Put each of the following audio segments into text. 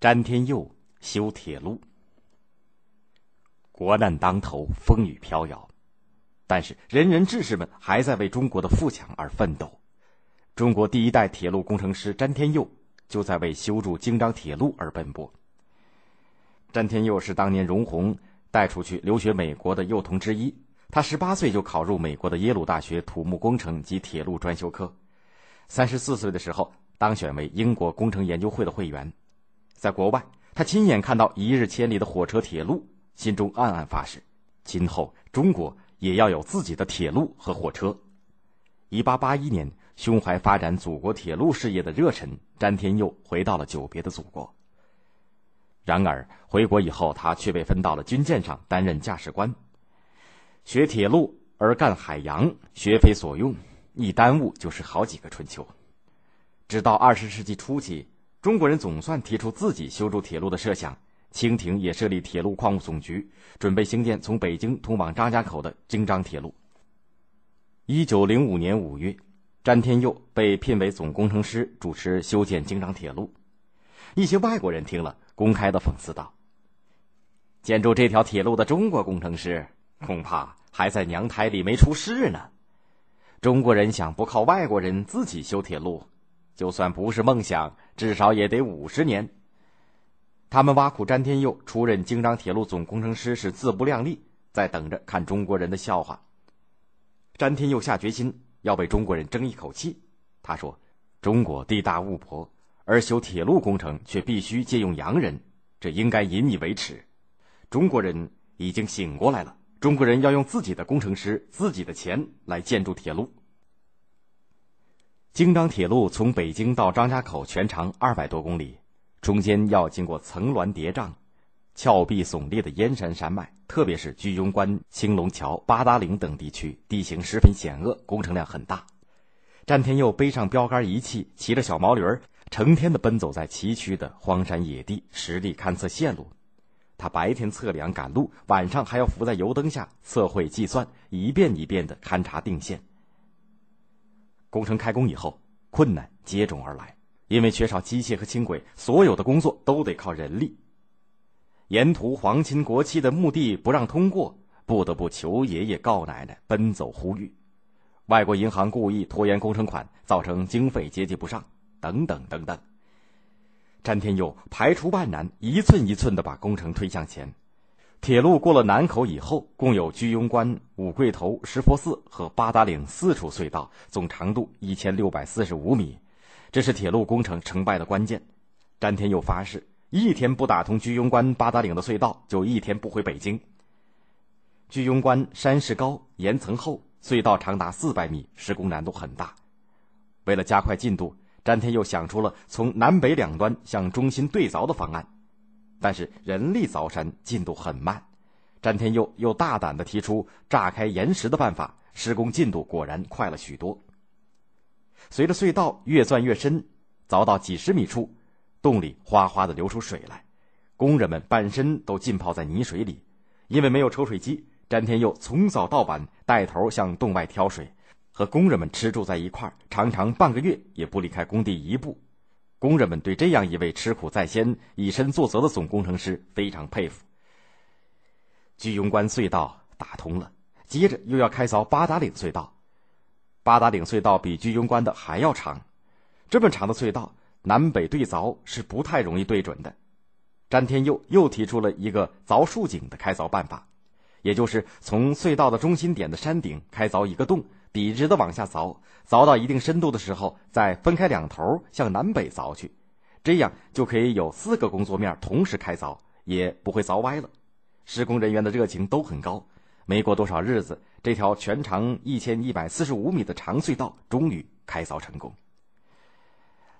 詹天佑修铁路。国难当头，风雨飘摇，但是仁人志士们还在为中国的富强而奋斗。中国第一代铁路工程师詹天佑就在为修筑京张铁路而奔波。詹天佑是当年容闳带出去留学美国的幼童之一，他十八岁就考入美国的耶鲁大学土木工程及铁路专修科，三十四岁的时候当选为英国工程研究会的会员。在国外，他亲眼看到一日千里的火车铁路。心中暗暗发誓，今后中国也要有自己的铁路和火车。一八八一年，胸怀发展祖国铁路事业的热忱，詹天佑回到了久别的祖国。然而回国以后，他却被分到了军舰上担任驾驶官。学铁路而干海洋，学非所用，一耽误就是好几个春秋。直到二十世纪初期，中国人总算提出自己修筑铁路的设想。清廷也设立铁路矿务总局，准备兴建从北京通往张家口的京张铁路。一九零五年五月，詹天佑被聘为总工程师，主持修建京张铁路。一些外国人听了，公开的讽刺道：“建筑这条铁路的中国工程师，恐怕还在娘胎里没出世呢。中国人想不靠外国人自己修铁路，就算不是梦想，至少也得五十年。”他们挖苦詹天佑出任京张铁路总工程师是自不量力，在等着看中国人的笑话。詹天佑下决心要为中国人争一口气。他说：“中国地大物博，而修铁路工程却必须借用洋人，这应该引以为耻。中国人已经醒过来了，中国人要用自己的工程师、自己的钱来建筑铁路。京张铁路从北京到张家口全长二百多公里。”中间要经过层峦叠嶂、峭壁耸立的燕山山脉，特别是居庸关、青龙桥、八达岭等地区，地形十分险恶，工程量很大。詹天佑背上标杆仪器，骑着小毛驴儿，成天的奔走在崎岖的荒山野地，实地勘测线路。他白天测量赶路，晚上还要伏在油灯下测绘计算，一遍一遍的勘察定线。工程开工以后，困难接踵而来。因为缺少机械和轻轨，所有的工作都得靠人力。沿途皇亲国戚的墓地不让通过，不得不求爷爷告奶奶，奔走呼吁。外国银行故意拖延工程款，造成经费接济不上，等等等等。詹天佑排除万难，一寸一寸的把工程推向前。铁路过了南口以后，共有居庸关、五桂头、石佛寺和八达岭四处隧道，总长度一千六百四十五米。这是铁路工程成败的关键。詹天佑发誓，一天不打通居庸关、八达岭的隧道，就一天不回北京。居庸关山势高，岩层厚，隧道长达四百米，施工难度很大。为了加快进度，詹天佑想出了从南北两端向中心对凿的方案，但是人力凿山进度很慢。詹天佑又大胆地提出炸开岩石的办法，施工进度果然快了许多。随着隧道越钻越深，凿到几十米处，洞里哗哗的流出水来，工人们半身都浸泡在泥水里。因为没有抽水机，詹天佑从早到晚带头向洞外挑水，和工人们吃住在一块儿，常常半个月也不离开工地一步。工人们对这样一位吃苦在先、以身作则的总工程师非常佩服。居庸关隧道打通了，接着又要开凿八达岭隧道。八达岭隧道比居庸关的还要长，这么长的隧道，南北对凿是不太容易对准的。詹天佑又提出了一个凿竖井的开凿办法，也就是从隧道的中心点的山顶开凿一个洞，笔直的往下凿，凿到一定深度的时候，再分开两头向南北凿去，这样就可以有四个工作面同时开凿，也不会凿歪了。施工人员的热情都很高。没过多少日子，这条全长一千一百四十五米的长隧道终于开凿成功。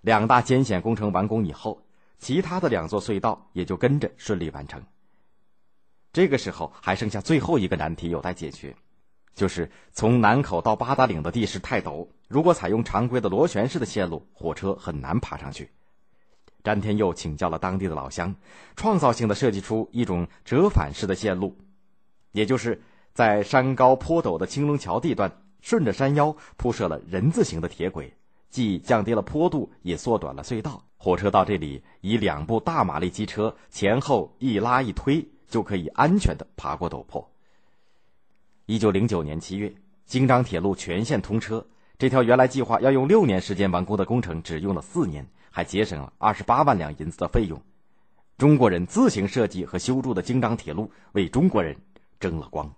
两大艰险工程完工以后，其他的两座隧道也就跟着顺利完成。这个时候还剩下最后一个难题有待解决，就是从南口到八达岭的地势太陡，如果采用常规的螺旋式的线路，火车很难爬上去。詹天佑请教了当地的老乡，创造性的设计出一种折返式的线路，也就是。在山高坡陡的青龙桥地段，顺着山腰铺设了人字形的铁轨，既降低了坡度，也缩短了隧道。火车到这里，以两部大马力机车前后一拉一推，就可以安全的爬过陡坡。一九零九年七月，京张铁路全线通车，这条原来计划要用六年时间完工的工程，只用了四年，还节省了二十八万两银子的费用。中国人自行设计和修筑的京张铁路，为中国人争了光。